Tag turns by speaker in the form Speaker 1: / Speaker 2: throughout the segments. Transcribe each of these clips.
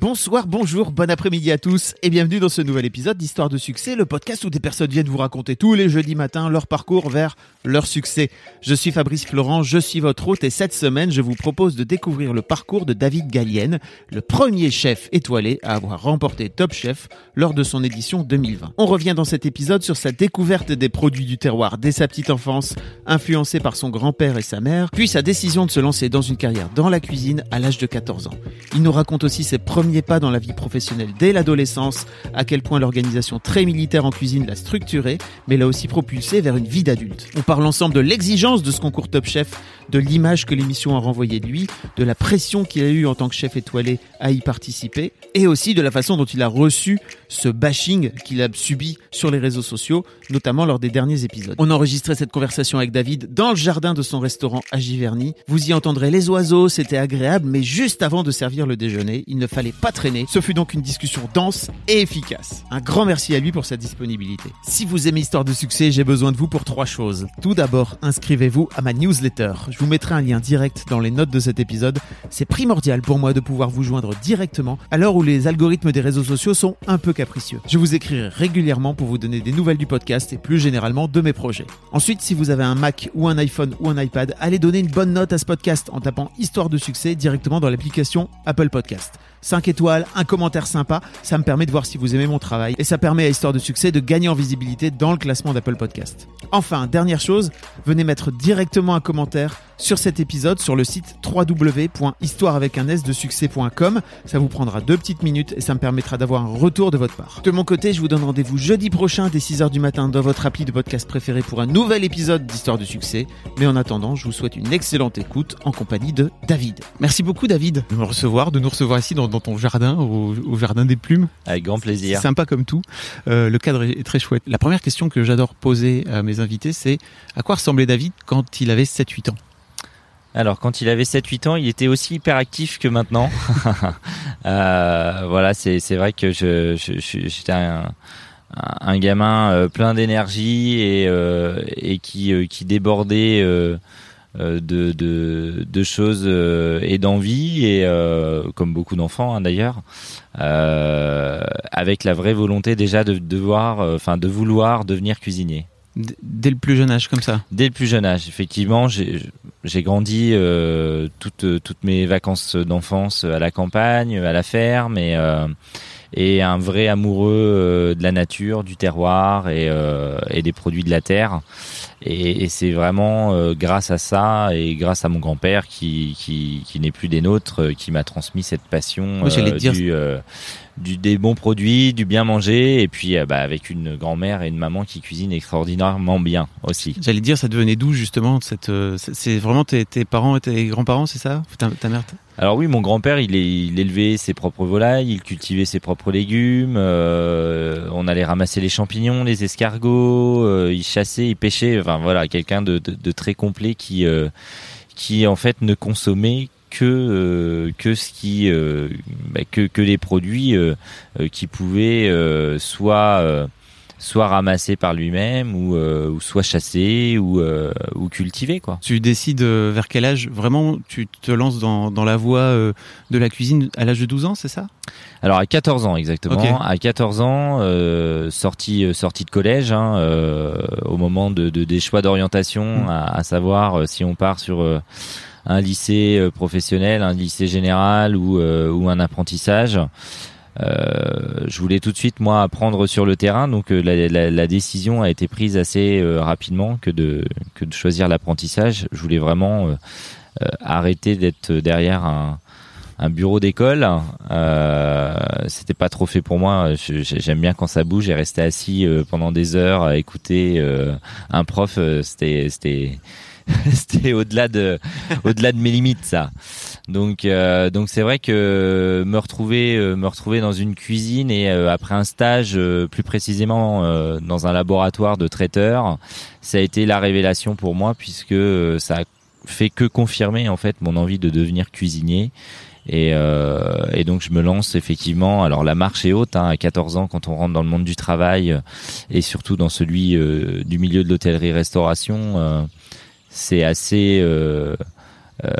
Speaker 1: Bonsoir, bonjour, bon après-midi à tous et bienvenue dans ce nouvel épisode d'Histoire de succès, le podcast où des personnes viennent vous raconter tous les jeudis matins leur parcours vers leur succès. Je suis Fabrice Florent, je suis votre hôte et cette semaine je vous propose de découvrir le parcours de David Gallienne, le premier chef étoilé à avoir remporté Top Chef lors de son édition 2020. On revient dans cet épisode sur sa découverte des produits du terroir dès sa petite enfance, influencé par son grand-père et sa mère, puis sa décision de se lancer dans une carrière dans la cuisine à l'âge de 14 ans. Il nous raconte aussi ses premiers pas dans la vie professionnelle dès l'adolescence, à quel point l'organisation très militaire en cuisine l'a structuré, mais l'a aussi propulsé vers une vie d'adulte. On parle ensemble de l'exigence de ce concours Top Chef, de l'image que l'émission a renvoyée de lui, de la pression qu'il a eue en tant que chef étoilé à y participer, et aussi de la façon dont il a reçu ce bashing qu'il a subi sur les réseaux sociaux, notamment lors des derniers épisodes. On a enregistré cette conversation avec David dans le jardin de son restaurant à Giverny. Vous y entendrez les oiseaux, c'était agréable, mais juste avant de servir le déjeuner, il ne fallait pas traîner. Ce fut donc une discussion dense et efficace. Un grand merci à lui pour sa disponibilité. Si vous aimez Histoire de succès, j'ai besoin de vous pour trois choses. Tout d'abord, inscrivez-vous à ma newsletter. Vous mettrai un lien direct dans les notes de cet épisode. C'est primordial pour moi de pouvoir vous joindre directement à l'heure où les algorithmes des réseaux sociaux sont un peu capricieux. Je vous écrirai régulièrement pour vous donner des nouvelles du podcast et plus généralement de mes projets. Ensuite, si vous avez un Mac ou un iPhone ou un iPad, allez donner une bonne note à ce podcast en tapant Histoire de succès directement dans l'application Apple Podcast. 5 étoiles, un commentaire sympa, ça me permet de voir si vous aimez mon travail et ça permet à Histoire de succès de gagner en visibilité dans le classement d'Apple Podcast. Enfin, dernière chose, venez mettre directement un commentaire sur cet épisode sur le site www.histoire avec un s de succès.com. Ça vous prendra deux petites minutes et ça me permettra d'avoir un retour de votre part. De mon côté, je vous donne rendez-vous jeudi prochain dès 6h du matin dans votre appli de podcast préféré pour un nouvel épisode d'Histoire de succès. Mais en attendant, je vous souhaite une excellente écoute en compagnie de David. Merci beaucoup David de me recevoir, de nous recevoir ici dans, dans ton jardin, au, au jardin des plumes.
Speaker 2: Avec grand plaisir.
Speaker 1: Sympa comme tout. Euh, le cadre est, est très chouette. La première question que j'adore poser à mes invités, c'est à quoi ressemblait David quand il avait 7-8 ans?
Speaker 2: Alors, quand il avait 7-8 ans, il était aussi hyper actif que maintenant. Euh, voilà, c'est c'est vrai que je je- je- j'étais un, un gamin euh, plein d'énergie et euh, et qui euh, qui débordait euh, euh, de, de de choses euh, et d'envie et euh, comme beaucoup d'enfants hein, d'ailleurs, euh, avec la vraie volonté déjà de devoir, enfin de vouloir devenir cuisinier.
Speaker 1: Dès le plus jeune âge comme ça
Speaker 2: Dès le plus jeune âge, effectivement, j'ai grandi euh, toutes toutes mes vacances d'enfance à la campagne, à la ferme et euh, et un vrai amoureux euh, de la nature, du terroir et et des produits de la terre. Et, et c'est vraiment grâce à ça et grâce à mon grand-père qui qui qui n'est plus des nôtres, qui m'a transmis cette passion
Speaker 1: Oui, dire-
Speaker 2: du du des bons produits, du bien manger et puis euh, bah, avec une grand-mère et une maman qui cuisinent extraordinairement bien aussi.
Speaker 1: J'allais dire, ça devenait d'où justement cette, euh, c'est- vraiment tes, tes parents et tes grands-parents, c'est ça? Ta, ta mère
Speaker 2: Alors oui, mon grand-père, il, élevait ses propres volailles, il cultivait ses propres légumes, euh, on allait ramasser les champignons, les escargots, euh, il chassait, il pêchait, enfin voilà, quelqu'un de, de- de très complet qui, euh, qui en fait ne consommait que euh, que ce qui euh, bah, que que les produits euh, qui pouvaient soit soit ramasser par lui-même ou, euh, ou soit chasser ou euh, ou cultiver quoi.
Speaker 1: Tu décides euh, vers quel âge Vraiment, tu te lances dans, dans la voie de la cuisine à l'âge de 12 ans, c'est ça?
Speaker 2: Alors à 14 ans exactement. À 14 ans, sortie sortie de collège, hein, au moment de, de- des choix d'orientation,
Speaker 1: Mm.
Speaker 2: à, à savoir si on part sur un lycée euh, professionnel, un lycée général ou euh, ou un apprentissage. Euh, je voulais tout de suite moi apprendre sur le terrain, donc la, décision a été prise assez rapidement que de choisir l'apprentissage. Je voulais vraiment arrêter d'être derrière un bureau d'école. C'était pas trop fait pour moi. J'aime bien quand ça bouge et rester assis pendant des heures à écouter un prof. C'était c'était au-delà de au-delà de mes limites ça. Donc euh, donc c'est vrai que me retrouver euh, me retrouver dans une cuisine et euh, après un stage plus précisément dans un laboratoire de traiteur, ça a été la révélation pour moi puisque ça a fait que confirmer en fait mon envie de devenir cuisinier. Et, et, donc je me lance effectivement. Alors la marche est haute hein, à 14 ans quand on rentre dans le monde du travail et surtout dans celui du milieu de l'hôtellerie-restauration. C'est assez euh,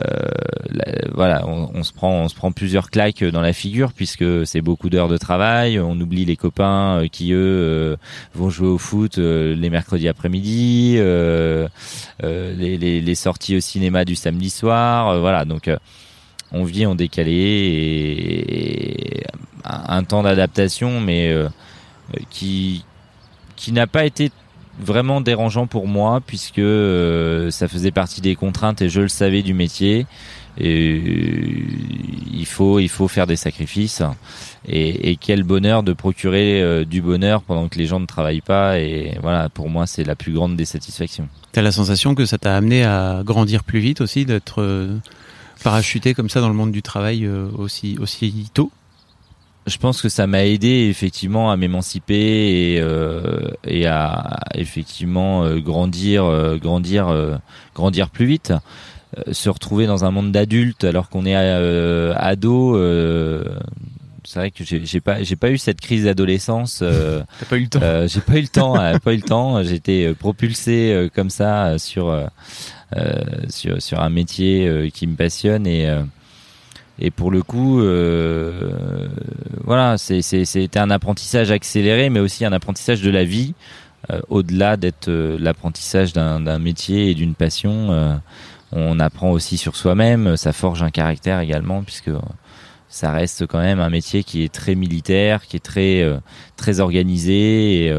Speaker 2: voilà, on, se prend, on se prend plusieurs claques dans la figure puisque c'est beaucoup d'heures de travail. On oublie les copains euh, qui eux euh, vont jouer au foot les mercredis après-midi, les, les, les, sorties au cinéma du samedi soir. voilà, donc on vit en décalé et, un temps d'adaptation, mais qui qui n'a pas été vraiment dérangeant pour moi puisque euh, ça faisait partie des contraintes et je le savais du métier. Et euh, il faut il faut faire des sacrifices et, quel bonheur de procurer euh, du bonheur pendant que les gens ne travaillent pas et voilà pour moi c'est la plus grande des satisfactions.
Speaker 3: T'as la sensation que ça t'a amené à grandir plus vite aussi d'être parachuté comme ça dans le monde du travail aussi aussi tôt?
Speaker 2: Je pense que ça m'a aidé effectivement à m'émanciper et, euh, et à effectivement euh, grandir, euh, grandir, euh, grandir plus vite. se retrouver dans un monde d'adultes alors qu'on est ado. c'est vrai que j'ai pas j'ai pas eu cette crise d'adolescence.
Speaker 3: T'as pas eu le temps.
Speaker 2: j'ai pas eu le temps. pas eu le temps. J'étais propulsé comme ça sur sur sur un métier qui me passionne et et pour le coup, euh, voilà, c'était un apprentissage accéléré, mais aussi un apprentissage de la vie, euh, au-delà d'être euh, l'apprentissage d'un métier et d'une passion. Euh, on apprend aussi sur soi-même, ça forge un caractère également, puisque ça reste quand même un métier qui est très militaire, qui est très très organisé et,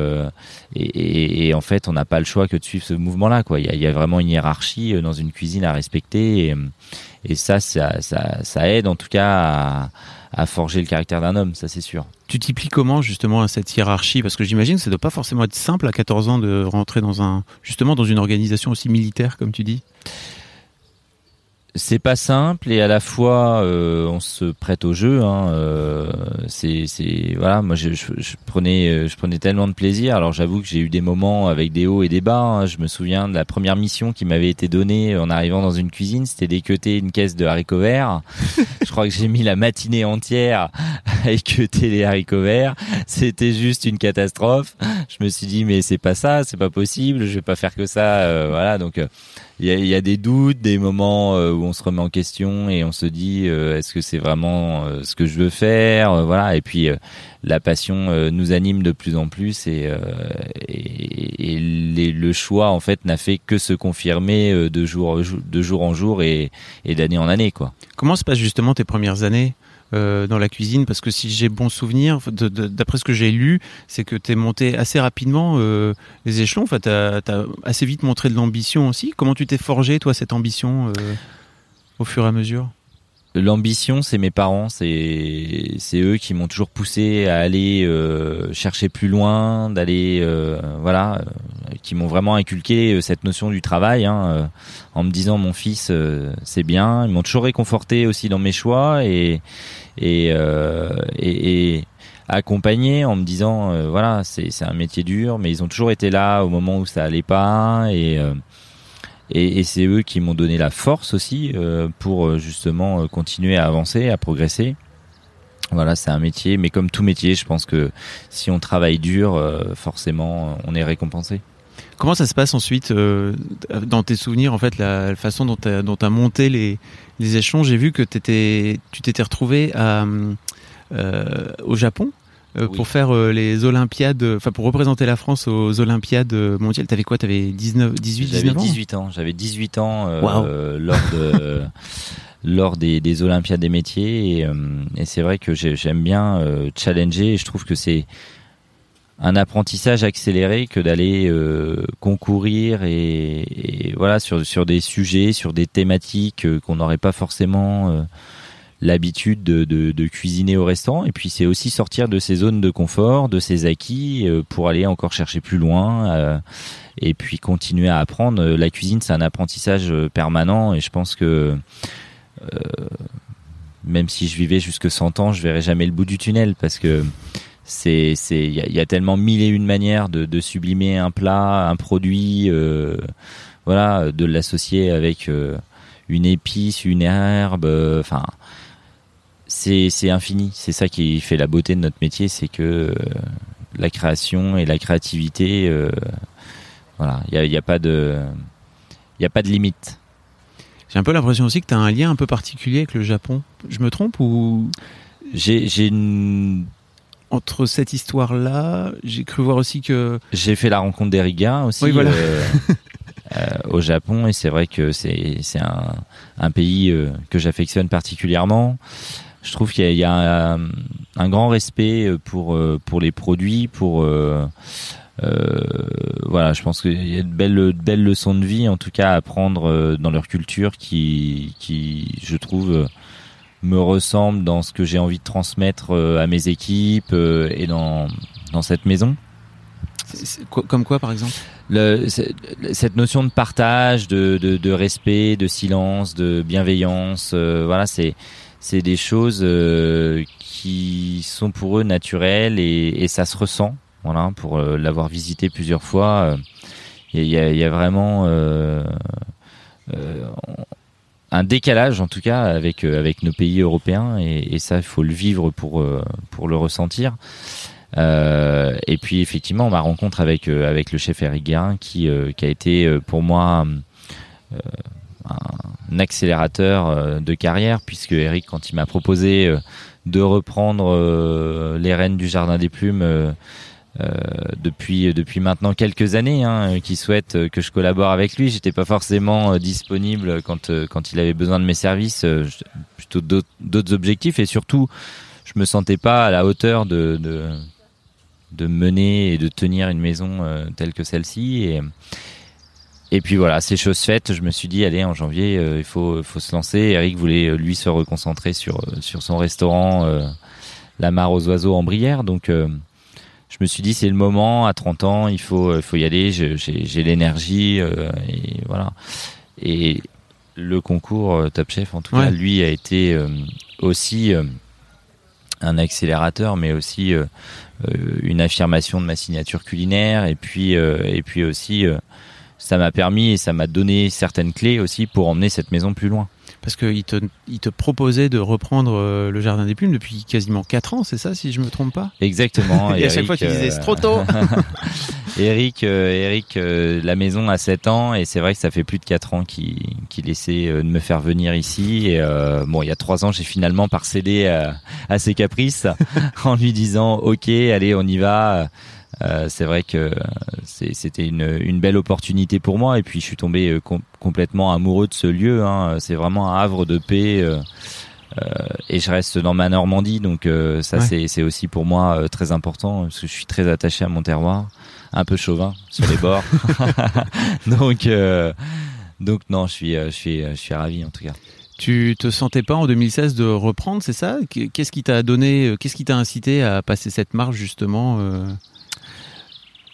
Speaker 2: et, et, en fait on n'a pas le choix que de suivre ce mouvement-là. Quoi, il y a, y a vraiment une hiérarchie dans une cuisine à respecter et, et ça, ça, ça, ça, aide en tout cas à, à forger le caractère d'un homme, ça c'est sûr.
Speaker 3: Tu t'y plies comment justement à cette hiérarchie? Parce que j'imagine que ça doit pas forcément être simple à 14 ans de rentrer dans un justement dans une organisation aussi militaire comme tu dis
Speaker 2: c'est pas simple et à la fois euh, on se prête au jeu. Hein, euh, c'est, voilà, moi je, je, je, prenais euh, je prenais tellement de plaisir. Alors j'avoue que j'ai eu des moments avec des hauts et des bas. Hein. Je me souviens de la première mission qui m'avait été donnée en arrivant dans une cuisine, c'était d'équeuter une caisse de haricots verts. je crois que j'ai mis la matinée entière à équeuter les haricots verts. C'était juste une catastrophe. Je me suis dit mais c'est pas ça, c'est pas possible. Je vais pas faire que ça. Euh, voilà donc il y a, y a, des doutes, des moments euh, où on se remet en question et on se dit euh, est-ce que c'est vraiment euh, ce que je veux faire, voilà. Et puis la passion nous anime de plus en plus et, et, le choix en fait n'a fait que se confirmer de jour de jour en jour et, et d'année en année quoi.
Speaker 3: Comment se passent justement tes premières années euh, dans la cuisine? Parce que si j'ai bon souvenir, d'après ce que j'ai lu, c'est que tu es monté assez rapidement euh, les échelons. Enfin, tu as, assez vite montré de l'ambition aussi. Comment tu t'es forgé, toi, cette ambition euh, au fur et à mesure
Speaker 2: L'ambition, c'est mes parents, c'est eux qui m'ont toujours poussé à aller euh, chercher plus loin, d'aller euh, voilà, euh, qui m'ont vraiment inculqué cette notion du travail, hein, en me disant mon fils c'est bien. Ils m'ont toujours réconforté aussi dans mes choix et et et, et accompagné en me disant voilà c'est c'est un métier dur, mais ils ont toujours été là au moment où ça allait pas et et, c'est eux qui m'ont donné la force aussi euh, pour euh, justement euh, continuer à avancer, à progresser. Voilà, c'est un métier, mais comme tout métier, je pense que si on travaille dur, forcément, on est récompensé.
Speaker 3: Comment ça se passe ensuite dans tes souvenirs, en fait, la, façon dont tu as, monté les, les échelons? J'ai vu que tu t'étais retrouvé au Japon euh, pour faire euh, les Olympiades, enfin pour représenter la France aux Olympiades mondiales. T'avais quoi? T'avais 19, 18, 19
Speaker 2: ans? 18 ans. J'avais 18 ans euh, lors de lors des, des, Olympiades des métiers et, et c'est vrai que j'aime bien challenger. Et je trouve que c'est un apprentissage accéléré que d'aller concourir et, et, voilà sur sur des sujets, sur des thématiques qu'on n'aurait pas forcément l'habitude de, cuisiner au restaurant. Et puis c'est aussi sortir de ses zones de confort, de ses acquis, pour aller encore chercher plus loin. et puis continuer à apprendre. La cuisine, c'est un apprentissage permanent. Et je pense que même si je vivais jusque 100 ans, je verrais jamais le bout du tunnel parce que c'est c'est il y, a, tellement mille et une manières de, sublimer un plat, un produit, euh, voilà, de l'associer avec euh, une épice, une herbe, euh, enfin. C'est infini. C'est ça qui fait la beauté de notre métier, c'est que la création et la créativité, voilà, il y a, y a pas de il y a pas de limite.
Speaker 1: J'ai un peu l'impression aussi que tu as un lien un peu particulier avec le Japon. Je me trompe ou?
Speaker 2: J'ai une
Speaker 1: entre cette histoire-là, j'ai cru voir aussi que
Speaker 2: j'ai fait la rencontre d'Eric aussi
Speaker 1: voilà.
Speaker 2: euh, euh, au Japon et c'est vrai que c'est c'est un, un pays euh, que j'affectionne particulièrement. Je trouve qu'il y a, il y a un, un, grand respect pour pour les produits, pour euh, voilà, je pense qu'il y a de belles, de belles leçons de vie, en tout cas, à apprendre euh, dans leur culture qui, qui, je trouve, euh, me ressemble dans ce que j'ai envie de transmettre à mes équipes et dans, dans cette maison.
Speaker 1: comme quoi, par exemple?
Speaker 2: Le, Cette notion de partage, de, de, de, respect, de silence, de bienveillance, voilà, c'est c'est des choses qui sont pour eux naturelles et, et ça se ressent. Voilà, pour euh, l'avoir visité plusieurs fois, il euh, y, a, y, a, vraiment euh, un décalage en tout cas avec avec nos pays européens et, et ça il faut le vivre pour pour le ressentir euh, et puis effectivement ma rencontre avec avec le chef Eric Guérin qui qui a été pour moi un accélérateur de carrière puisque Eric quand il m'a proposé de reprendre les rênes du jardin des plumes euh, depuis depuis maintenant quelques années, hein, qui souhaite que je collabore avec lui. J'étais pas forcément euh, disponible quand euh, quand il avait besoin de mes services, plutôt d'autres objectifs et surtout, je me sentais pas à la hauteur de de, de mener et de tenir une maison telle que celle-ci et et puis voilà, ces choses faites, je me suis dit allez en janvier, il faut faut se lancer. Eric voulait lui se reconcentrer sur sur son restaurant La Mare aux oiseaux en Brière, donc je me suis dit c'est le moment à 30 ans il faut il faut y aller. J'ai l'énergie euh, et voilà. Et le concours euh, Top Chef en tout cas lui a été euh, aussi un accélérateur mais aussi une affirmation de ma signature culinaire et puis et puis aussi ça m'a permis et ça m'a donné certaines clés aussi pour emmener cette maison plus loin
Speaker 1: parce qu'il te, il te proposait de reprendre euh, le Jardin des Plumes depuis quasiment 4 ans, c'est ça, si je me trompe pas?
Speaker 2: Exactement.
Speaker 1: Et à chaque fois, tu disais, c'est trop tôt
Speaker 2: Eric, euh, Eric euh, la maison a 7 ans, et c'est vrai que ça fait plus de 4 ans qu'il essaie de me faire venir ici. Et bon, il y a 3 ans, j'ai finalement parcédé à, à ses caprices en lui disant, ok, allez, on y va. Euh, c'est vrai que c'était une, une, belle opportunité pour moi et puis je suis tombé euh, complètement amoureux de ce lieu. Hein. C'est vraiment un havre de paix. Euh, et je reste dans ma Normandie, donc ça c'est aussi pour moi très important parce que je suis très attaché à mon terroir, un peu chauvin sur les bords. donc donc non, je suis je suis je suis ravi en tout cas.
Speaker 1: Tu te sentais pas en 2016 de reprendre, c'est ça? Qu'est-ce qui t'a donné, qu'est-ce qui t'a incité à passer cette marche justement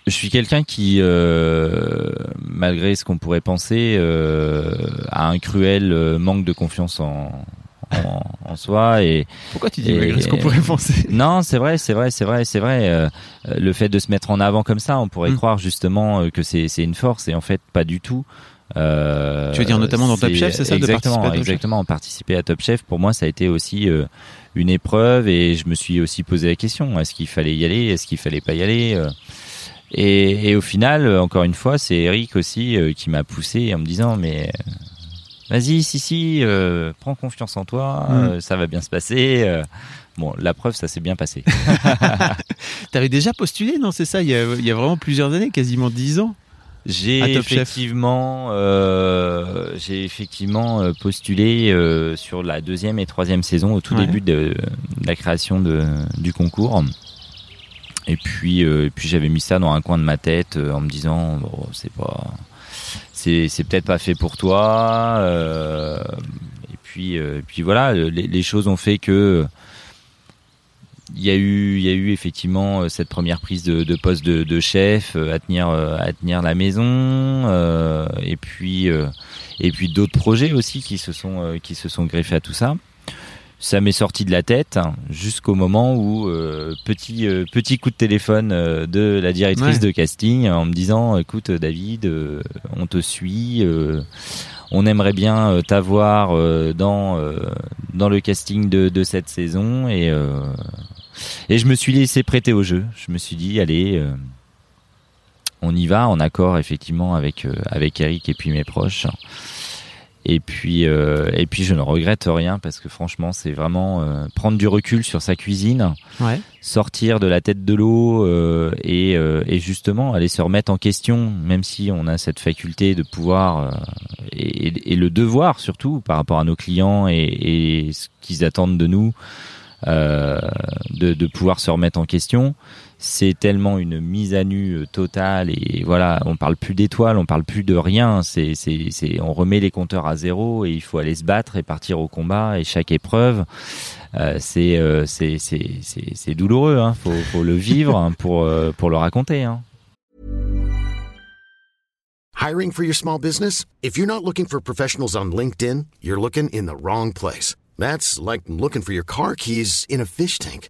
Speaker 2: je suis quelqu'un qui, euh, malgré ce qu'on pourrait penser, euh, a un cruel euh, manque de confiance en, en, en soi. Et
Speaker 1: pourquoi tu dis malgré ce qu'on pourrait penser?
Speaker 2: Non, c'est vrai, c'est vrai, c'est vrai, c'est vrai. Euh, le fait de se mettre en avant comme ça, on pourrait hmm. croire justement que c'est une force, et en fait, pas du tout.
Speaker 1: Euh, tu veux dire notamment dans Top Chef, c'est ça
Speaker 2: Exactement,
Speaker 1: de participer à
Speaker 2: exactement. Participer à Top Chef, pour moi, ça a été aussi une épreuve, et je me suis aussi posé la question est-ce qu'il fallait y aller, est-ce qu'il fallait pas y aller et, et, au final, euh, encore une fois, c'est Eric aussi euh, qui m'a poussé en me disant mais euh, vas-y, si si, prends confiance en toi, mm. ça va bien se passer. Bon, la preuve, ça s'est bien passé.
Speaker 1: T'avais déjà postulé, non C'est ça, il y, a, il y, a, vraiment plusieurs années, quasiment dix ans.
Speaker 2: J'ai effectivement, j'ai effectivement postulé sur la deuxième et troisième saison au tout début de, de, la création de, du concours. Et puis, euh, et puis j'avais mis ça dans un coin de ma tête euh, en me disant, c'est pas, c'est, c'est peut-être pas fait pour toi. Euh, et puis, euh, puis voilà, les, choses ont fait que il y a eu, il y a eu effectivement cette première prise de, de poste de, de, chef à tenir, à tenir la maison, euh, et puis, et puis d'autres projets aussi qui se sont, qui se sont greffés à tout ça ça m'est sorti de la tête jusqu'au moment où euh, petit euh, petit coup de téléphone euh, de la directrice de casting en me disant écoute David on te suit on aimerait bien t'avoir dans dans le casting de, de cette saison. Et et je me suis laissé prêter au jeu. Je me suis dit allez on y va en accord effectivement avec avec Eric et puis mes proches et puis, euh, et puis je ne regrette rien parce que franchement, c'est vraiment euh, prendre du recul sur sa cuisine, ouais. sortir de la tête de l'eau euh, et, euh, et, justement aller se remettre en question, même si on a cette faculté de pouvoir euh, et, et, le devoir surtout par rapport à nos clients et, et ce qu'ils attendent de nous, de, de pouvoir se remettre en question c'est tellement une mise à nu euh, totale et voilà, on parle plus d'étoiles, on parle plus de rien. C'est, c'est, c'est, on remet les compteurs à zéro et il faut aller se battre et partir au combat et chaque épreuve. Euh, c'est, euh, c'est, c'est, c'est, c'est douloureux, hein. faut, faut le vivre hein, pour, euh, pour le raconter. Hein.
Speaker 4: Hiring for your small business? If you're not looking for professionals on LinkedIn, you're looking in the wrong place. That's like looking for your car keys in a fish tank.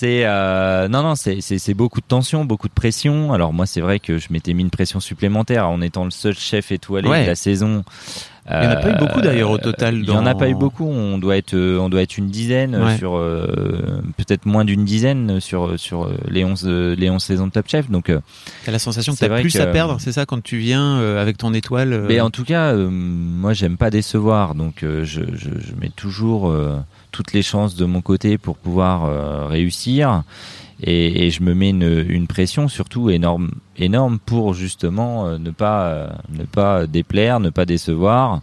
Speaker 2: c'est euh, non non c'est c'est beaucoup de tension, beaucoup de pression. Alors moi c'est vrai que je m'étais mis une pression supplémentaire en étant le seul chef étoilé de la saison.
Speaker 1: Il n'y en a pas eu beaucoup d'ailleurs au total.
Speaker 2: Il n'y en a pas eu beaucoup. On doit être, on doit être une dizaine ouais. sur euh, peut-être moins d'une dizaine sur sur les 11 les 11 saisons de Top Chef. Donc
Speaker 1: t'as la sensation que t'as plus que, à perdre, c'est ça quand tu viens euh, avec ton étoile.
Speaker 2: Mais en tout cas, euh, moi j'aime pas décevoir, donc je, je, je, mets toujours toutes les chances de mon côté pour pouvoir réussir. Et, et, je me mets une, une, pression surtout énorme, énorme pour justement euh, ne pas euh, ne pas déplaire, ne pas décevoir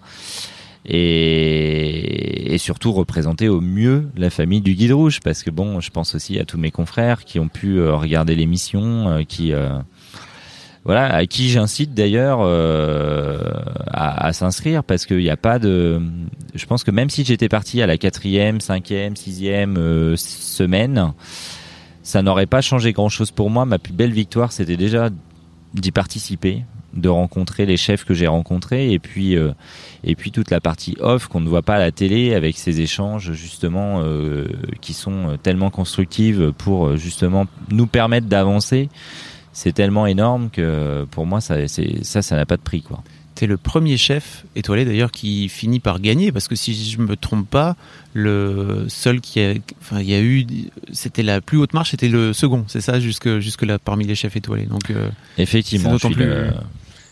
Speaker 2: et, et, surtout représenter au mieux la famille du guide rouge parce que bon, je pense aussi à tous mes confrères qui ont pu euh, regarder l'émission, qui voilà, à qui j'incite d'ailleurs à, à s'inscrire parce qu'il n'y a pas de. Je pense que même si j'étais parti à la quatrième, cinquième, sixième semaine, ça n'aurait pas changé grand-chose pour moi. Ma plus belle victoire, c'était déjà d'y participer, de rencontrer les chefs que j'ai rencontrés, et puis euh, et puis toute la partie off qu'on ne voit pas à la télé avec ces échanges justement euh, qui sont tellement constructives pour justement nous permettre d'avancer. C'est tellement énorme que pour moi ça ça ça n'a pas de prix quoi.
Speaker 1: T'es le premier chef étoilé d'ailleurs qui finit par gagner parce que si je me trompe pas, le seul qui a, enfin il y a eu, c'était la plus haute marche, c'était le second, c'est ça jusque jusque là parmi les chefs étoilés. Donc euh,
Speaker 2: effectivement, je suis plus... le,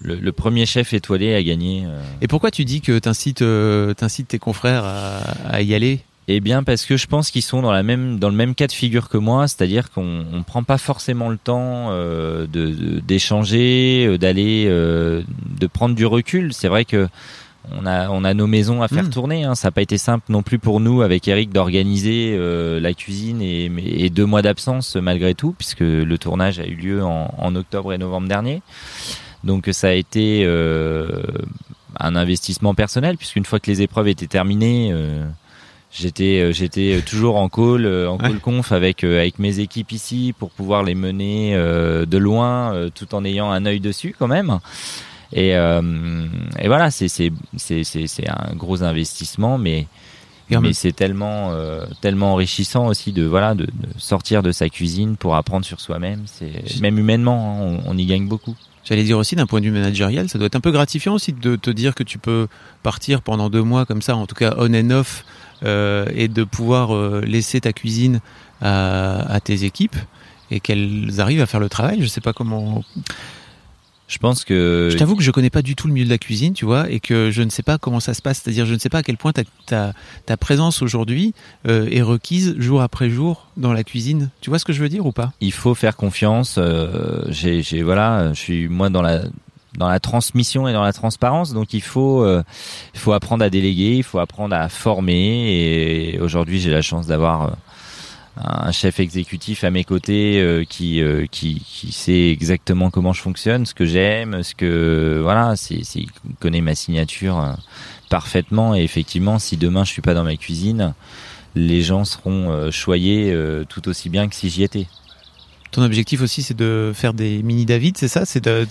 Speaker 2: le, le, premier chef étoilé à gagner. Euh...
Speaker 1: Et pourquoi tu dis que t'incites euh, t'incites tes confrères à, à y aller?
Speaker 2: Eh bien, parce que je pense qu'ils sont dans la même dans le même cas de figure que moi, c'est-à-dire qu'on on prend pas forcément le temps euh, de d'échanger, euh, d'aller, euh, de prendre du recul. C'est vrai que on a on a nos maisons à faire mmh. tourner. Hein. Ça n'a pas été simple non plus pour nous avec Eric d'organiser euh, la cuisine et, et deux mois d'absence malgré tout, puisque le tournage a eu lieu en, en octobre et novembre dernier. Donc ça a été un investissement personnel, puisqu'une fois que les épreuves étaient terminées J'étais euh, j'étais toujours en call euh, en call conf avec euh, avec mes équipes ici pour pouvoir les mener de loin tout en ayant un œil dessus quand même. Et, et voilà, c'est c'est c'est un gros investissement, mais mais c'est tellement tellement enrichissant aussi de voilà de, de, sortir de sa cuisine pour apprendre sur soi-même. C'est même humainement, hein, on, on, y gagne beaucoup.
Speaker 1: J'allais dire aussi d'un point de vue managérial, ça doit être un peu gratifiant aussi de te dire que tu peux partir pendant deux mois comme ça, en tout cas on and off, euh, et de pouvoir euh, laisser ta cuisine à, à tes équipes et qu'elles arrivent à faire le travail. Je sais pas comment.
Speaker 2: Je pense que.
Speaker 1: Je t'avoue que je connais pas du tout le milieu de la cuisine, tu vois, et que je ne sais pas comment ça se passe. C'est-à-dire, je ne sais pas à quel point ta, ta, ta présence aujourd'hui euh, est requise jour après jour dans la cuisine. Tu vois ce que je veux dire ou pas?
Speaker 2: Il faut faire confiance. Euh, j'ai, voilà, je suis moi dans la dans la transmission et dans la transparence. Donc il faut euh, il faut apprendre à déléguer, il faut apprendre à former. Et aujourd'hui, j'ai la chance d'avoir euh, un chef exécutif à mes côtés euh, qui, qui, qui sait exactement comment je fonctionne, ce que j'aime, ce que voilà, c'est il connaît ma signature parfaitement et effectivement si demain je suis pas dans ma cuisine, les gens seront choyés tout aussi bien que si j'y étais.
Speaker 1: Ton objectif aussi, c'est de faire des mini David, c'est ça? C'est de,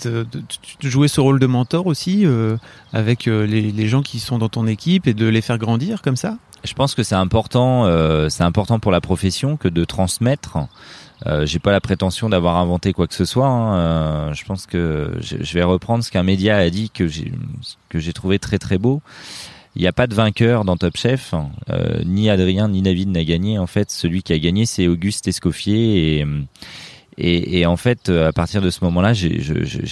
Speaker 1: jouer ce rôle de mentor aussi euh, avec les, les, gens qui sont dans ton équipe et de les faire grandir comme ça?
Speaker 2: Je pense que c'est important, euh, c'est important pour la profession que de transmettre. Euh, j'ai pas la prétention d'avoir inventé quoi que ce soit. Hein. Euh, je pense que je, vais reprendre ce qu'un média a dit que j'ai que j'ai trouvé très très beau. Il n'y a pas de vainqueur dans Top Chef. Euh, ni Adrien ni David n'a gagné. En fait, celui qui a gagné, c'est Auguste Escoffier. Et, et, et, en fait, à partir de ce moment-là, j'ai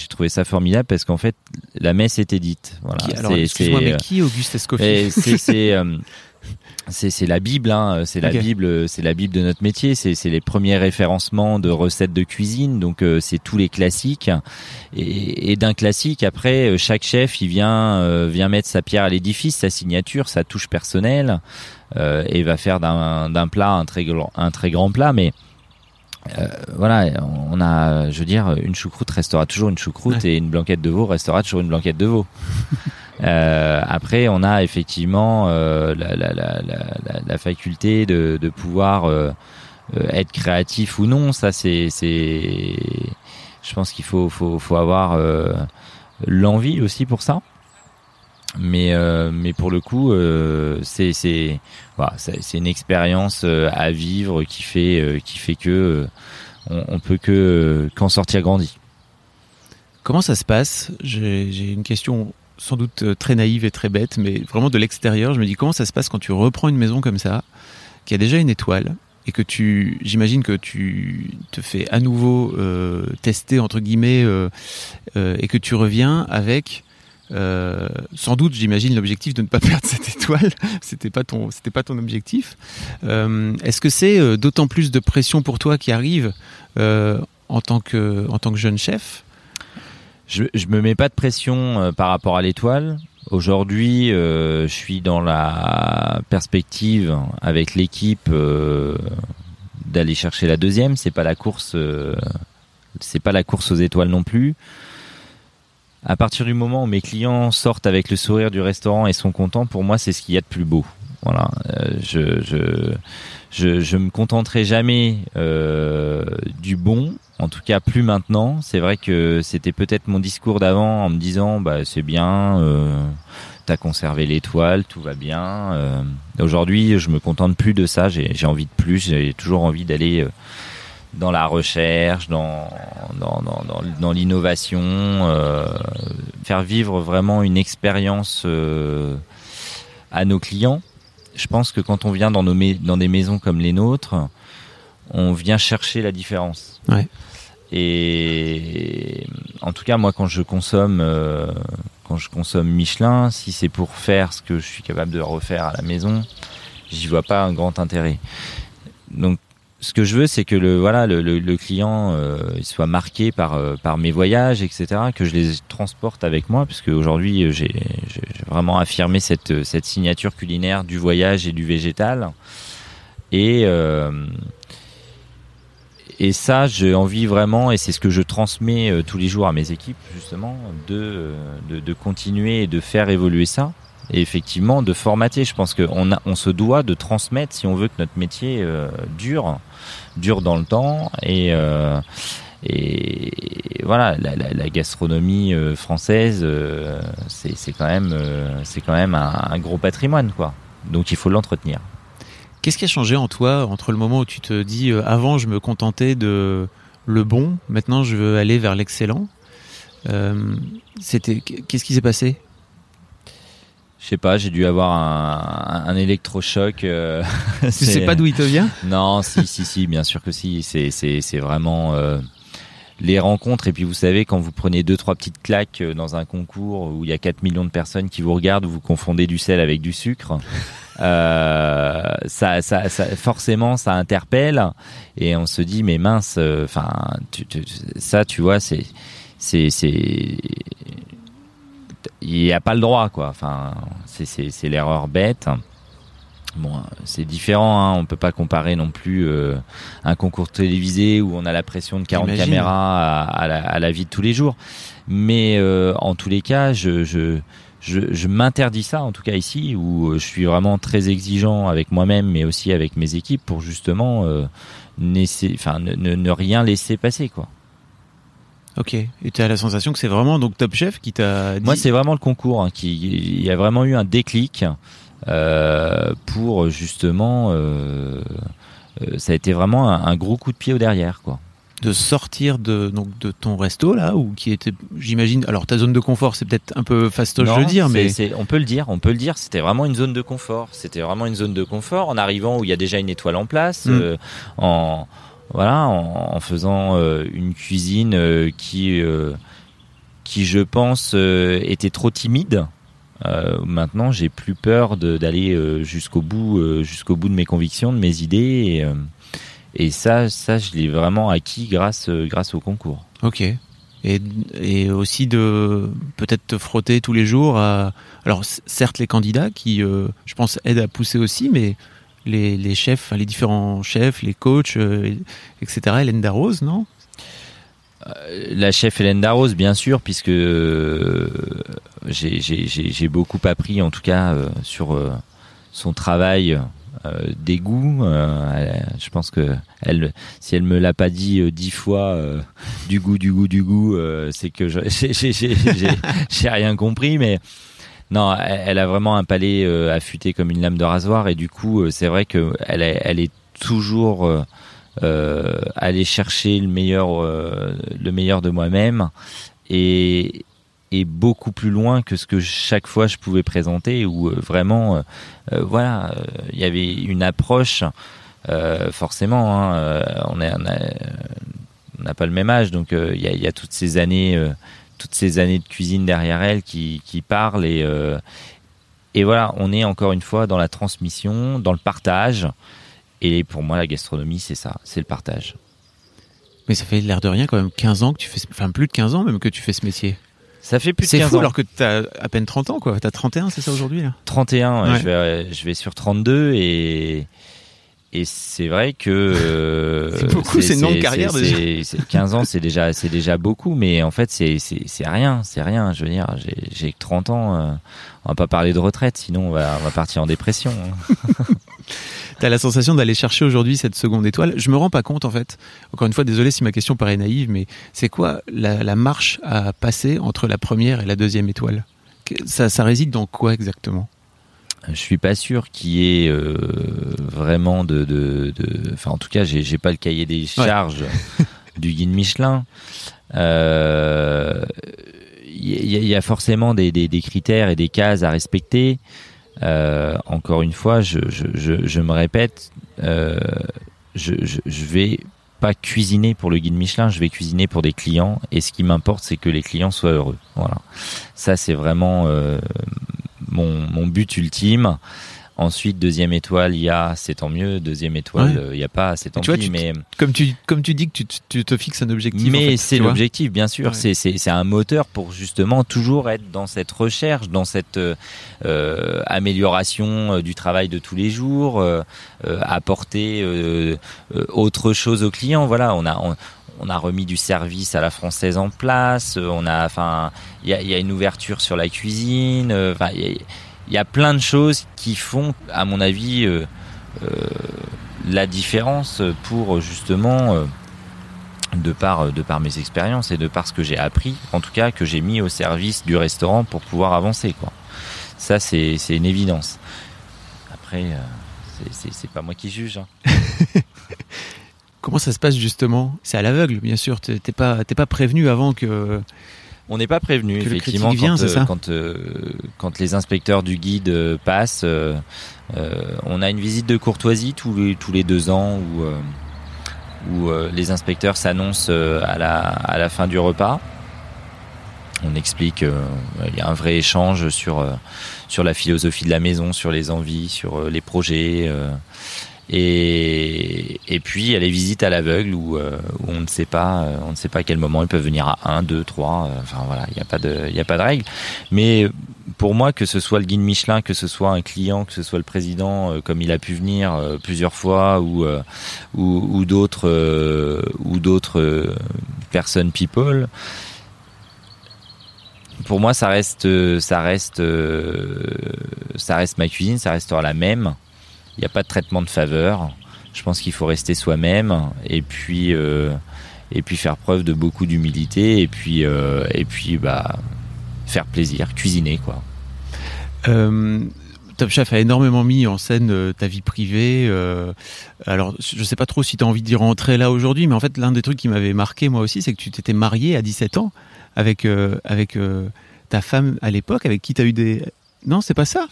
Speaker 2: trouvé ça formidable parce qu'en fait, la messe était dite.
Speaker 1: Voilà. Qui, alors, excuse-moi, mais qui Auguste Escoffier
Speaker 2: C'est c'est la Bible, hein. c'est la Bible, c'est la Bible de notre métier. C'est les premiers référencements de recettes de cuisine, donc euh, c'est tous les classiques. Et, et d'un classique, après, euh, chaque chef, il vient euh, vient mettre sa pierre à l'édifice, sa signature, sa touche personnelle, et va faire d'un plat un très un très grand plat, mais euh, voilà, on a, je veux dire, une choucroute restera toujours une choucroute et une blanquette de veau restera toujours une blanquette de veau. Euh, après, on a effectivement euh, la, la, la, la, faculté de, de pouvoir euh, euh, être créatif ou non. Ça, c'est, c'est, je pense qu'il faut, faut, faut avoir l'envie aussi pour ça. Mais, mais pour le coup, c'est, c'est, voilà, c'est une expérience à vivre qui fait, qui fait que on, on peut que qu'en sortir grandi.
Speaker 1: Comment ça se passe? J'ai une question sans doute euh, très naïve et très bête, mais vraiment de l'extérieur, je me dis comment ça se passe quand tu reprends une maison comme ça, qui a déjà une étoile, et que tu, j'imagine que tu te fais à nouveau euh, tester entre guillemets, euh, euh, et que tu reviens avec euh, sans doute, j'imagine l'objectif de ne pas perdre cette étoile. c'était pas ton, pas ton objectif. Euh, est-ce que c'est d'autant plus de pression pour toi qui arrive en tant que, en tant que jeune chef?
Speaker 2: Je, je me mets pas de pression euh, par rapport à l'étoile. Aujourd'hui, euh, je suis dans la perspective avec l'équipe euh, d'aller chercher la deuxième. C'est pas la course, euh, c'est pas la course aux étoiles non plus. À partir du moment où mes clients sortent avec le sourire du restaurant et sont contents, pour moi, c'est ce qu'il y a de plus beau. Voilà, euh, je, je, je, je me contenterai jamais euh, du bon, en tout cas plus maintenant. C'est vrai que c'était peut-être mon discours d'avant en me disant bah c'est bien, euh, t'as conservé l'étoile, tout va bien. Euh, Aujourd'hui, je me contente plus de ça. J'ai envie de plus. J'ai toujours envie d'aller euh, dans la recherche, dans dans, dans, dans, l'innovation, euh, faire vivre vraiment une expérience euh, à nos clients je pense que quand on vient dans, nos dans des maisons comme les nôtres, on vient chercher la différence.
Speaker 1: Ouais.
Speaker 2: Et en tout cas, moi, quand je consomme, euh, quand je consomme Michelin, si c'est pour faire ce que je suis capable de refaire à la maison, j'y vois pas un grand intérêt. Donc, ce que je veux, c'est que le voilà le, le, client euh, il soit marqué par euh, par mes voyages, etc. Que je les transporte avec moi, puisque aujourd'hui j'ai vraiment affirmé cette cette signature culinaire du voyage et du végétal. Et euh, et ça, j'ai envie vraiment, et c'est ce que je transmets euh, tous les jours à mes équipes, justement, de, de continuer et de faire évoluer ça et effectivement de formater. Je pense qu'on on se doit de transmettre si on veut que notre métier euh, dure, dure dans le temps et euh, et voilà la, la, la gastronomie euh, française euh, c'est quand même euh, c'est quand même un, gros patrimoine quoi. Donc il faut l'entretenir.
Speaker 1: Qu'est-ce qui a changé en toi entre le moment où tu te dis avant je me contentais de le bon, maintenant je veux aller vers l'excellent? C'était qu'est-ce qui s'est passé?
Speaker 2: Je sais pas, j'ai dû avoir un, un électrochoc. Euh,
Speaker 1: tu sais pas d'où il te vient?
Speaker 2: Non, si, si, si, bien sûr que si. C'est, c'est, c'est vraiment. Euh, les rencontres et puis vous savez quand vous prenez deux trois petites claques euh, dans un concours où il y a 4 millions de personnes qui vous regardent, vous confondez du sel avec du sucre. Euh, ça, ça, ça, forcément, ça interpelle et on se dit mais mince, enfin, ça, tu vois, c'est, c'est, c'est, il n'y a pas le droit, quoi. Enfin, c'est, l'erreur bête. Bon, c'est différent, hein. on peut pas comparer non plus euh, un concours télévisé où on a la pression de 40 caméras à, la, à, la, vie de tous les jours. Mais euh, en tous les cas, je, je, je, je m'interdis ça, en tout cas ici, où je suis vraiment très exigeant avec moi-même, mais aussi avec mes équipes pour justement euh, ne, ne, rien laisser passer, quoi.
Speaker 1: Ok. Et tu as la sensation que c'est vraiment donc Top Chef qui t'a dit...
Speaker 2: Moi, c'est vraiment le concours hein, qui il y a vraiment eu un déclic. Euh, pour justement, euh, euh, ça a été vraiment un, gros coup de pied au derrière, quoi
Speaker 1: de sortir de donc de ton resto là ou qui était j'imagine alors ta zone de confort c'est peut-être un peu fastoche de le dire mais
Speaker 2: on peut le dire on peut le dire c'était vraiment une zone de confort c'était vraiment une zone de confort en arrivant où il y a déjà une étoile en place mm. en voilà en, faisant une cuisine qui qui je pense était trop timide euh, maintenant, j'ai plus peur d'aller euh, jusqu'au bout, euh, jusqu'au bout de mes convictions, de mes idées. Et, et ça, ça, je l'ai vraiment acquis grâce, grâce au concours.
Speaker 1: Ok. Et, et aussi de peut-être te frotter tous les jours à. Alors, certes, les candidats qui, je pense, aident à pousser aussi, mais les, chefs, les différents chefs, les coachs, etc. Hélène Darroze, non?
Speaker 2: Euh, la chef Hélène Darroze, bien sûr, puisque euh, j'ai beaucoup appris, en tout cas, euh, sur son travail d'égout. je pense que elle, si elle me l'a pas dit dix fois, du goût, du goût, du goût, c'est que j'ai rien compris, mais. Non, elle, a vraiment un palais affûté comme une lame de rasoir et du coup, c'est vrai que elle, elle est toujours euh, aller chercher le meilleur, euh, le meilleur de moi-même et, beaucoup plus loin que ce que chaque fois je pouvais présenter où euh, vraiment voilà il y avait une approche forcément hein, on n'a pas le même âge donc il y, a, toutes ces années toutes ces années de cuisine derrière elle qui, qui parlent et et voilà on est encore une fois dans la transmission dans le partage et pour moi, la gastronomie, c'est ça, c'est le partage.
Speaker 1: Mais ça fait l'air de rien quand même 15 ans que tu fais, enfin plus de 15 ans même que tu fais ce métier.
Speaker 2: Ça fait plus de 15
Speaker 1: ans.
Speaker 2: C'est fou
Speaker 1: alors que tu as à peine 30 ans quoi. Tu as 31, c'est ça aujourd'hui
Speaker 2: 31, je, vais, je vais sur 32 et et c'est vrai que euh,
Speaker 1: c'est beaucoup, c'est une longue carrière déjà.
Speaker 2: 15 ans, c'est déjà c'est déjà beaucoup, mais en fait c'est c'est rien, c'est rien. Je veux dire, j'ai 30 ans. Euh, on va pas parler de retraite, sinon on va on va partir en dépression. Hein.
Speaker 1: T'as la sensation d'aller chercher aujourd'hui cette seconde étoile. Je me rends pas compte en fait. Encore une fois, désolé si ma question paraît naïve, mais c'est quoi la, marche à passer entre la première et la deuxième étoile? Ça, ça réside dans quoi exactement?
Speaker 2: Je suis pas sûr qu'il y ait euh, vraiment de, de, enfin en tout cas j'ai pas le cahier des charges du guide Michelin. Il euh, y, a forcément des, des, critères et des cases à respecter. Euh, encore une fois, je, je, je, je me répète, je, je, vais pas cuisiner pour le guide Michelin, je vais cuisiner pour des clients et ce qui m'importe c'est que les clients soient heureux. Voilà, ça c'est vraiment mon, mon but ultime. Ensuite, deuxième étoile, il y a, c'est tant mieux. Deuxième étoile, il n'y a pas, c'est tant pis. mais
Speaker 1: comme tu comme tu dis que tu, tu te fixes un objectif.
Speaker 2: Mais c'est l'objectif, bien sûr. C'est c'est un moteur pour justement toujours être dans cette recherche, dans cette euh, amélioration euh, du travail de tous les jours, euh, euh apporter euh, autre chose aux clients. Voilà, on a on, a remis du service à la française en place. On a, enfin, il y a, une ouverture sur la cuisine. Enfin, il y a plein de choses qui font, à mon avis, euh, euh, la différence pour justement, euh, de, par, de par mes expériences et de par ce que j'ai appris, en tout cas que j'ai mis au service du restaurant pour pouvoir avancer. Quoi. Ça, c'est une évidence. Après, c'est pas moi qui juge. Hein.
Speaker 1: Comment ça se passe justement? C'est à l'aveugle, bien sûr. T'es pas, pas prévenu avant que
Speaker 2: on n'est pas prévenu effectivement quand, euh, quand, euh, quand, les inspecteurs du guide euh, passent. on a une visite de courtoisie tous les, tous les deux ans où où les inspecteurs s'annoncent à la, à la fin du repas. On explique, il y a un vrai échange sur, sur la philosophie de la maison, sur les envies, sur les projets. Et, et puis les visites à l'aveugle où, euh, on ne sait pas, euh, on ne sait pas à quel moment ils peuvent venir à 1, 2, 3. enfin voilà, il n'y a pas de, il règle. Mais pour moi, que ce soit le guide Michelin, que ce soit un client, que ce soit le président, euh, comme il a pu venir plusieurs fois, ou d'autres personnes people. Pour moi, ça reste, ça reste, ça reste ma cuisine, ça restera la même il n'y a pas de traitement de faveur. Je pense qu'il faut rester soi-même et puis euh, et puis faire preuve de beaucoup d'humilité et puis euh, et puis bah faire plaisir, cuisiner quoi.
Speaker 1: Euh, Top Chef a énormément mis en scène ta vie privée. alors, je sais pas trop si tu as envie d'y rentrer là aujourd'hui, mais en fait, l'un des trucs qui m'avait marqué moi aussi, c'est que tu t'étais marié à 17 ans avec avec ta femme à l'époque, avec qui tu as eu des. Non, c'est pas ça?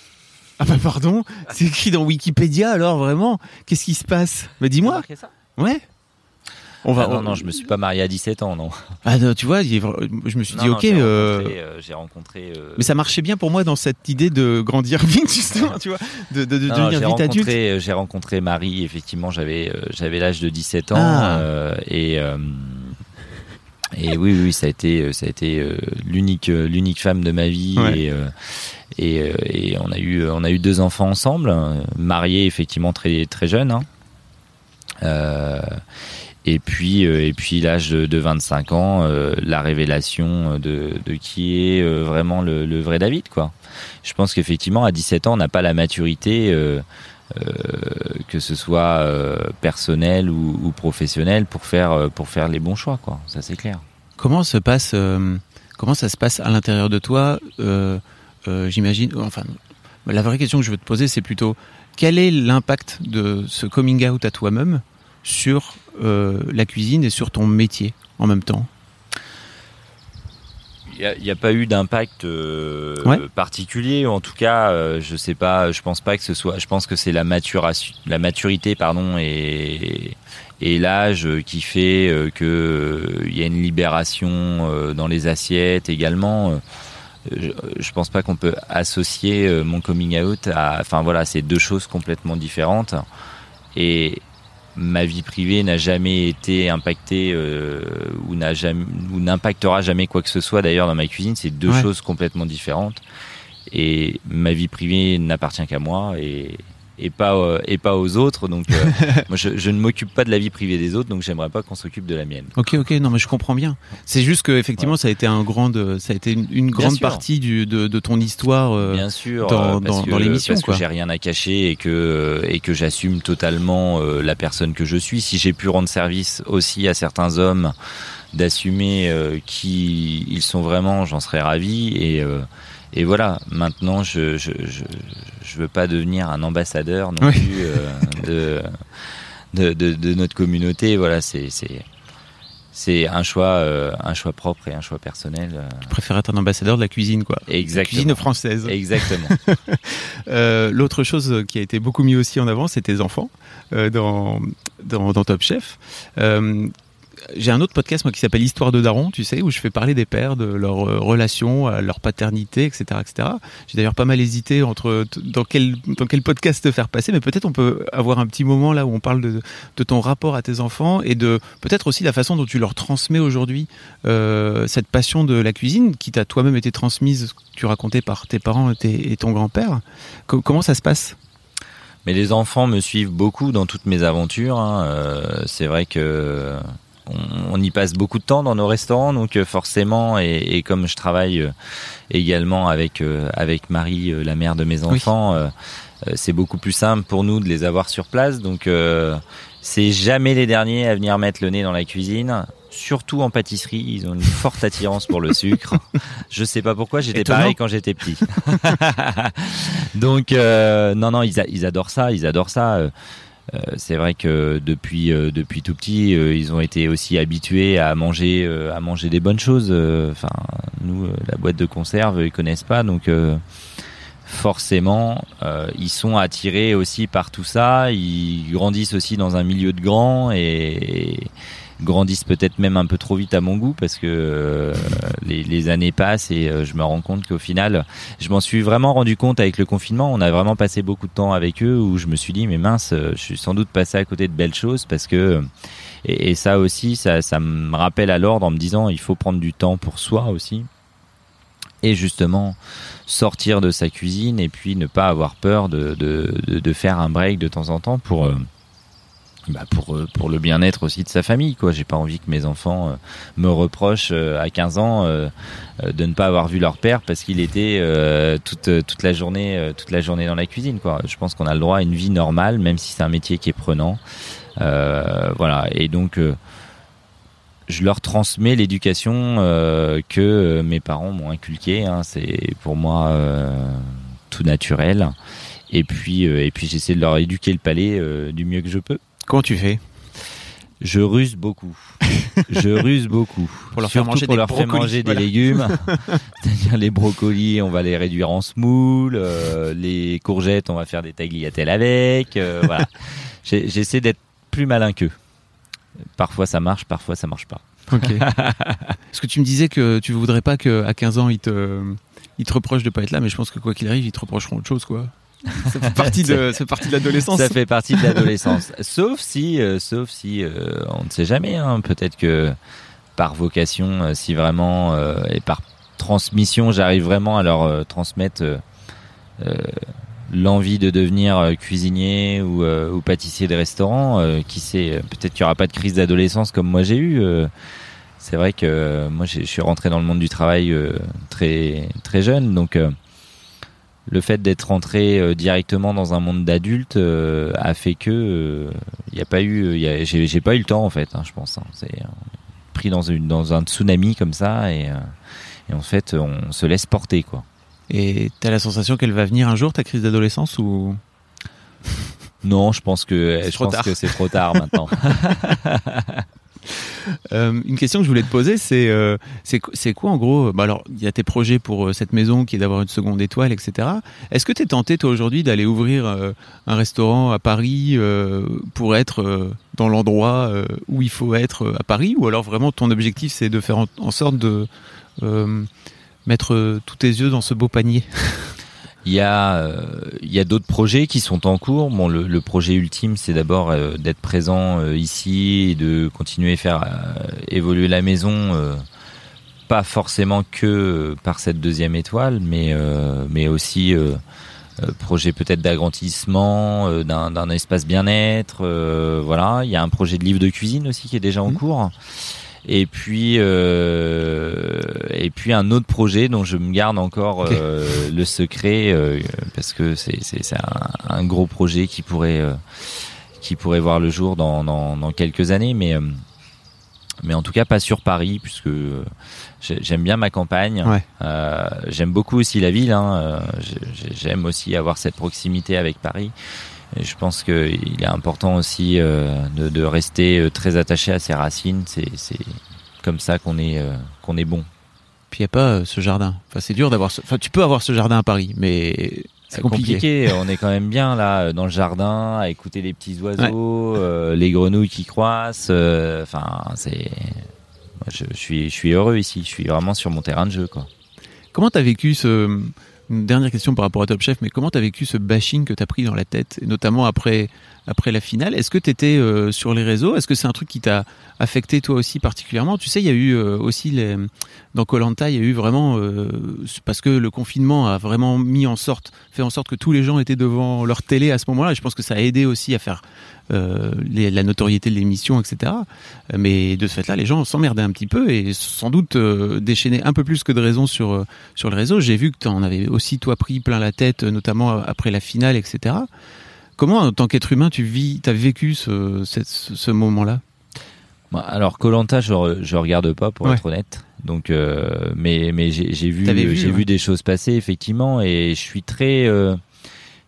Speaker 1: Ah bah pardon, c'est écrit dans Wikipédia alors vraiment? Qu'est-ce qui se passe? Mais dis-moi. Ouais.
Speaker 2: On va, ah non, non, je me suis pas marié à 17 ans, non.
Speaker 1: Ah tu vois, je me suis dit, ok.
Speaker 2: J'ai euh, rencontré. Euh, euh,
Speaker 1: Mais ça marchait bien pour moi dans cette idée de grandir vite, justement, tu vois, de, de, de devenir vite adulte.
Speaker 2: J'ai rencontré Marie, effectivement, j'avais j'avais l'âge de 17 ans ah. et. Et oui, oui, ça a été, ça a été l'unique, l'unique femme de ma vie et, euh, et, on a eu on a eu deux enfants ensemble, mariés effectivement très très jeunes. Hein. Euh, et puis euh, et puis l'âge de, 25 ans, la révélation de, de qui est vraiment le, vrai David quoi. Je pense qu'effectivement à 17 ans on n'a pas la maturité. Que ce soit personnel ou, professionnel pour faire pour faire les bons choix quoi ça c'est clair
Speaker 1: comment se passe comment ça se passe à l'intérieur de toi euh, j'imagine. Enfin, la vraie question que je veux te poser, c'est plutôt quel est l'impact de ce coming out à toi-même sur euh, la cuisine et sur ton métier en même temps?
Speaker 2: N'y a, pas eu d'impact euh, particulier. En tout cas, je sais pas. Je pense pas que ce soit. Je pense que c'est la maturation, la maturité, pardon, et, et l'âge qui fait que il y a une libération dans les assiettes également je, pense pas qu'on peut associer euh, mon coming out à, enfin voilà, c'est deux choses complètement différentes. Et ma vie privée n'a jamais été impactée euh, ou n'a jamais ou n'impactera jamais quoi que ce soit d'ailleurs dans ma cuisine. C'est deux choses complètement différentes. Et ma vie privée n'appartient qu'à moi et, et pas euh, et pas aux autres. Donc euh, moi je, je ne m'occupe pas de la vie privée des autres, donc j'aimerais pas qu'on s'occupe de la mienne.
Speaker 1: Ok ok non mais je comprends bien. C'est juste que effectivement ça a été un grand ça a été une, grande partie du, de, de, ton histoire. Euh,
Speaker 2: bien sûr dans, dans, dans l'émission parce que j'ai rien à cacher et que et que j'assume totalement la personne que je suis. Si j'ai pu rendre service aussi à certains hommes d'assumer qui ils sont vraiment, j'en serais ravi et et voilà, maintenant, je, je, je, je, veux pas devenir un ambassadeur non plus euh, de, de, de, notre communauté. Voilà, c'est, un choix, euh, un choix propre et un choix personnel. Euh.
Speaker 1: Tu préfères être un ambassadeur de la cuisine, quoi.
Speaker 2: Exactement. La
Speaker 1: cuisine française.
Speaker 2: Exactement.
Speaker 1: L'autre chose qui a été beaucoup mis aussi en avant, c'est tes enfants dans, dans, dans Top Chef j'ai un autre podcast moi qui s'appelle Histoire de Daron, tu sais, où je fais parler des pères, de leur euh, relation, leur paternité, etc., etc. J'ai d'ailleurs pas mal hésité entre dans quel dans quel podcast te faire passer, mais peut-être on peut avoir un petit moment là où on parle de, de ton rapport à tes enfants et de peut-être aussi la façon dont tu leur transmets aujourd'hui euh, cette passion de la cuisine qui t'a toi-même été transmise, tu racontais par tes parents et, ton grand-père. comment ça se passe?
Speaker 2: Mais les enfants me suivent beaucoup dans toutes mes aventures. Hein. Euh, c'est vrai que on, y passe beaucoup de temps dans nos restaurants, donc euh, forcément, et, comme je travaille euh, également avec euh, avec Marie, la mère de mes enfants, c'est beaucoup plus simple pour nous de les avoir sur place. Donc c'est jamais les derniers à venir mettre le nez dans la cuisine, surtout en pâtisserie. Ils ont une forte attirance pour le sucre. Je sais pas pourquoi, j'étais pareil quand j'étais petit. Donc non non, ils, ils adorent ça, ils adorent ça. Euh, c'est vrai que depuis euh, depuis tout petit, euh, ils ont été aussi habitués à manger à manger des bonnes choses. Enfin, nous, la boîte de conserve, ils connaissent pas, donc forcément, ils sont attirés aussi par tout ça. Ils grandissent aussi dans un milieu de grands et, grandissent peut-être même un peu trop vite à mon goût parce que euh, les, années passent et euh, je me rends compte qu'au final, je m'en suis vraiment rendu compte avec le confinement. On a vraiment passé beaucoup de temps avec eux où je me suis dit mais mince, je suis sans doute passé à côté de belles choses parce que et, ça aussi, ça, ça me rappelle à l'ordre en me disant il faut prendre du temps pour soi aussi et justement sortir de sa cuisine et puis ne pas avoir peur de, de, de, faire un break de temps en temps pour euh, bah pour euh, pour le bien-être aussi de sa famille quoi j'ai pas envie que mes enfants euh, me reprochent à 15 ans de ne pas avoir vu leur père parce qu'il était toute toute la journée toute la journée dans la cuisine quoi je pense qu'on a le droit à une vie normale même si c'est un métier qui est prenant voilà et donc je leur transmets l'éducation euh, que euh, mes parents m'ont inculqué. Hein. C'est pour moi euh, tout naturel. Et puis, et puis j'essaie de leur éduquer le palais du mieux que je peux.
Speaker 1: Comment tu fais?
Speaker 2: Je ruse beaucoup. je ruse beaucoup.
Speaker 1: Pour leur faire manger,
Speaker 2: pour
Speaker 1: des,
Speaker 2: leur faire manger des légumes. C'est-à-dire les brocolis, on va les réduire en semoule. les courgettes, on va faire des tagliatelles avec. voilà. J'essaie d'être plus malin qu'eux. Parfois ça marche, parfois ça marche pas.
Speaker 1: Ok. Est-ce que tu me disais que tu voudrais pas qu'à 15 ans, ils te, ils te reprochent de pas être là, mais je pense que quoi qu'il arrive, ils te reprocheront autre chose, quoi. Ça fait partie de, partie de l'adolescence.
Speaker 2: Ça fait partie de l'adolescence. sauf si, euh, sauf si, euh, on ne sait jamais. Hein. Peut-être que par vocation, euh, si vraiment et par transmission, j'arrive vraiment à leur transmettre l'envie de devenir cuisinier ou, ou pâtissier de restaurant, qui sait, peut-être qu'il n'y aura pas de crise d'adolescence comme moi j'ai eu. c'est vrai que moi je suis rentré dans le monde du travail très très jeune, donc le fait d'être rentré directement dans un monde d'adultes a fait que il n'y a pas eu, j'ai pas eu le temps en fait, hein, je pense. Hein. c'est pris dans une dans un tsunami comme ça et, et en fait on se laisse porter quoi.
Speaker 1: Et t'as la sensation qu'elle va venir un jour, ta crise d'adolescence ou?
Speaker 2: Non, je pense que je pense que c'est trop tard maintenant.
Speaker 1: Euh, une question que je voulais te poser, c'est euh, c'est quoi en gros bah Alors, il y a tes projets pour euh, cette maison qui est d'avoir une seconde étoile, etc. Est-ce que tu es tenté toi aujourd'hui d'aller ouvrir un restaurant à Paris pour être dans l'endroit où il faut être à Paris, ou alors vraiment ton objectif c'est de faire en sorte de mettre tous tes yeux dans ce beau panier?
Speaker 2: Il y a, euh, il y a d'autres projets qui sont en cours. Bon, le, projet ultime, c'est d'abord euh, d'être présent ici et de continuer à faire évoluer la maison, pas forcément que par cette deuxième étoile, mais mais aussi projet peut-être d'agrandissement d'un espace bien-être. voilà, il y a un projet de livre de cuisine aussi qui est déjà en mmh. cours et puis euh, et puis un autre projet dont je me garde encore euh, le secret euh, parce que c'est c'est un, un, gros projet qui pourrait euh, qui pourrait voir le jour dans dans, dans quelques années. Mais mais en tout cas pas sur Paris puisque j'aime bien ma campagne. Ouais. j'aime beaucoup aussi la ville hein, j'aime aussi avoir cette proximité avec Paris et je pense qu'il est important aussi euh, de, de, rester euh, très attaché à ses racines. C'est comme ça qu'on est, euh, qu'on est bon.
Speaker 1: Puis il n'y a pas ce jardin. Enfin, c'est dur d'avoir. Ce... Enfin, tu peux avoir ce jardin à Paris, mais c'est compliqué.
Speaker 2: On est quand même bien là dans le jardin à écouter les petits oiseaux, les grenouilles qui croissent. Enfin, c'est. Je, je, suis, je suis heureux ici. Je suis vraiment sur mon terrain de jeu, quoi.
Speaker 1: Comment t'as vécu ce une dernière question par rapport à Top Chef, mais comment tu as vécu ce bashing que tu as pris dans la tête, et notamment après, après la finale? Est-ce que tu étais euh, sur les réseaux? Est-ce que c'est un truc qui t'a affecté toi aussi particulièrement? Tu sais, il y a eu euh, aussi dans Colanta, il y a eu vraiment euh, parce que le confinement a vraiment mis en sorte, fait en sorte que tous les gens étaient devant leur télé à ce moment-là. Je pense que ça a aidé aussi à faire euh, la notoriété de l'émission, etc. Mais de ce fait-là, les gens s'emmerdaient un petit peu et sans doute euh, déchaînaient un peu plus que de raison sur, euh, sur le réseau. J'ai vu que tu en avais aussi, toi, pris plein la tête, notamment après la finale, etc. Comment, en tant qu'être humain, tu vis, as vécu ce, ce, moment-là?
Speaker 2: Alors Colanta, je, je regarde pas pour être honnête. Donc, mais mais j'ai vu j'ai vu des choses passer effectivement et je suis très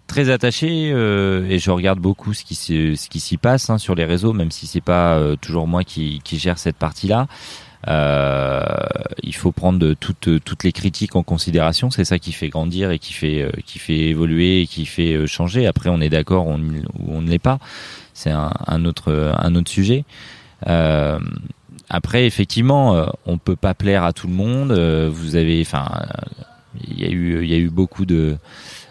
Speaker 2: très attaché euh, et je regarde beaucoup ce qui ce qui s'y passe hein, sur les réseaux, même si c'est pas euh, toujours moi qui, qui gère cette partie-là. Euh, il faut prendre toutes toutes les critiques en considération. C'est ça qui fait grandir et qui fait euh, qui fait évoluer et qui fait euh, changer. Après, on est d'accord ou on ne l'est pas. C'est un, un, autre un autre sujet. Euh, après, effectivement, on peut pas plaire à tout le monde. Vous avez, enfin, il y a eu il y a eu beaucoup de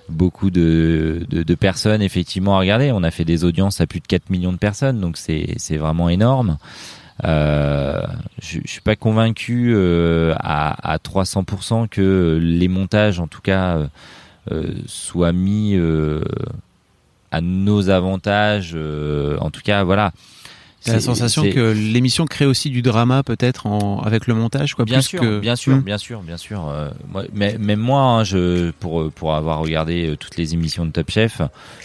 Speaker 2: beaucoup de, de, personnes effectivement à regarder. On a fait des audiences à plus de 4 millions de personnes, donc c'est vraiment énorme. Euh, je, suis pas convaincu euh, à, à 300% que les montages, en tout cas, euh, soient mis à nos avantages. En tout cas, voilà.
Speaker 1: T'as la sensation que l'émission crée aussi du drama peut-être en, avec le montage, quoi.
Speaker 2: Bien
Speaker 1: plus
Speaker 2: sûr,
Speaker 1: que...
Speaker 2: bien sûr, hmm. bien sûr, bien sûr. Euh, moi, mais, même moi, hein, je, pour pour avoir regardé euh, toutes les émissions de Top Chef,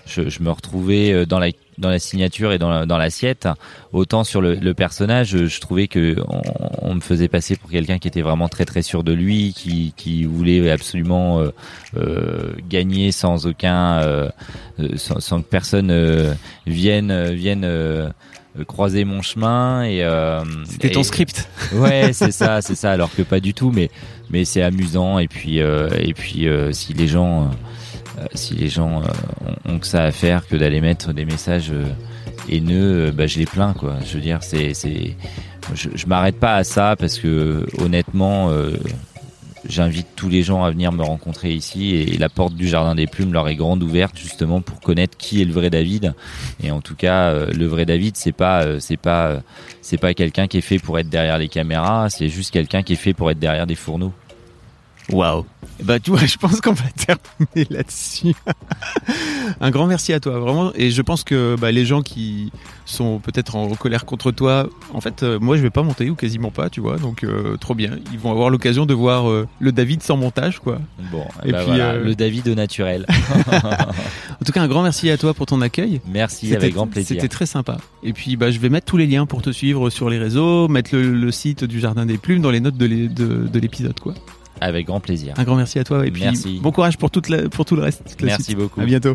Speaker 2: je, je me retrouvais euh, dans la dans la signature et dans dans l'assiette. Autant sur le, le personnage, je, je, trouvais que on, on, me faisait passer pour quelqu'un qui était vraiment très très sûr de lui, qui qui voulait absolument euh, euh, gagner sans aucun, euh, sans, sans, que personne vienne vienne euh, croiser mon chemin et
Speaker 1: euh, c'était ton script.
Speaker 2: Ouais c'est ça c'est ça alors que pas du tout mais mais c'est amusant et puis euh, et puis euh, si les gens euh, si les gens ont, ont, que ça à faire que d'aller mettre des messages haineux bah je les plains quoi. Je veux dire c'est c'est je, je m'arrête pas à ça parce que honnêtement j'invite tous les gens à venir me rencontrer ici et la porte du jardin des plumes leur est grande ouverte justement pour connaître qui est le vrai David. Et en tout cas euh, le vrai David c'est pas euh, c'est pas euh, c'est pas quelqu'un qui est fait pour être derrière les caméras c'est juste quelqu'un qui est fait pour être derrière des fourneaux
Speaker 1: Waouh. Bah tu vois, je pense qu'on va terminer là-dessus. un grand merci à toi, vraiment. Et je pense que bah, les gens qui sont peut-être en colère contre toi, en fait, euh, moi je vais pas monter ou quasiment pas, tu vois. Donc euh, trop bien. Ils vont avoir l'occasion de voir euh, le David sans montage, quoi.
Speaker 2: Bon, et, bah, puis voilà, le David au naturel.
Speaker 1: en tout cas, un grand merci à toi pour ton accueil.
Speaker 2: Merci, avec grand plaisir.
Speaker 1: C'était très sympa. Et puis bah je vais mettre tous les liens pour te suivre sur les réseaux, mettre le, le site du Jardin des Plumes dans les notes de l'épisode, quoi.
Speaker 2: Avec grand plaisir.
Speaker 1: Un grand merci à toi et puis merci. bon courage pour, toute la, pour tout le reste.
Speaker 2: Merci beaucoup.
Speaker 1: À bientôt.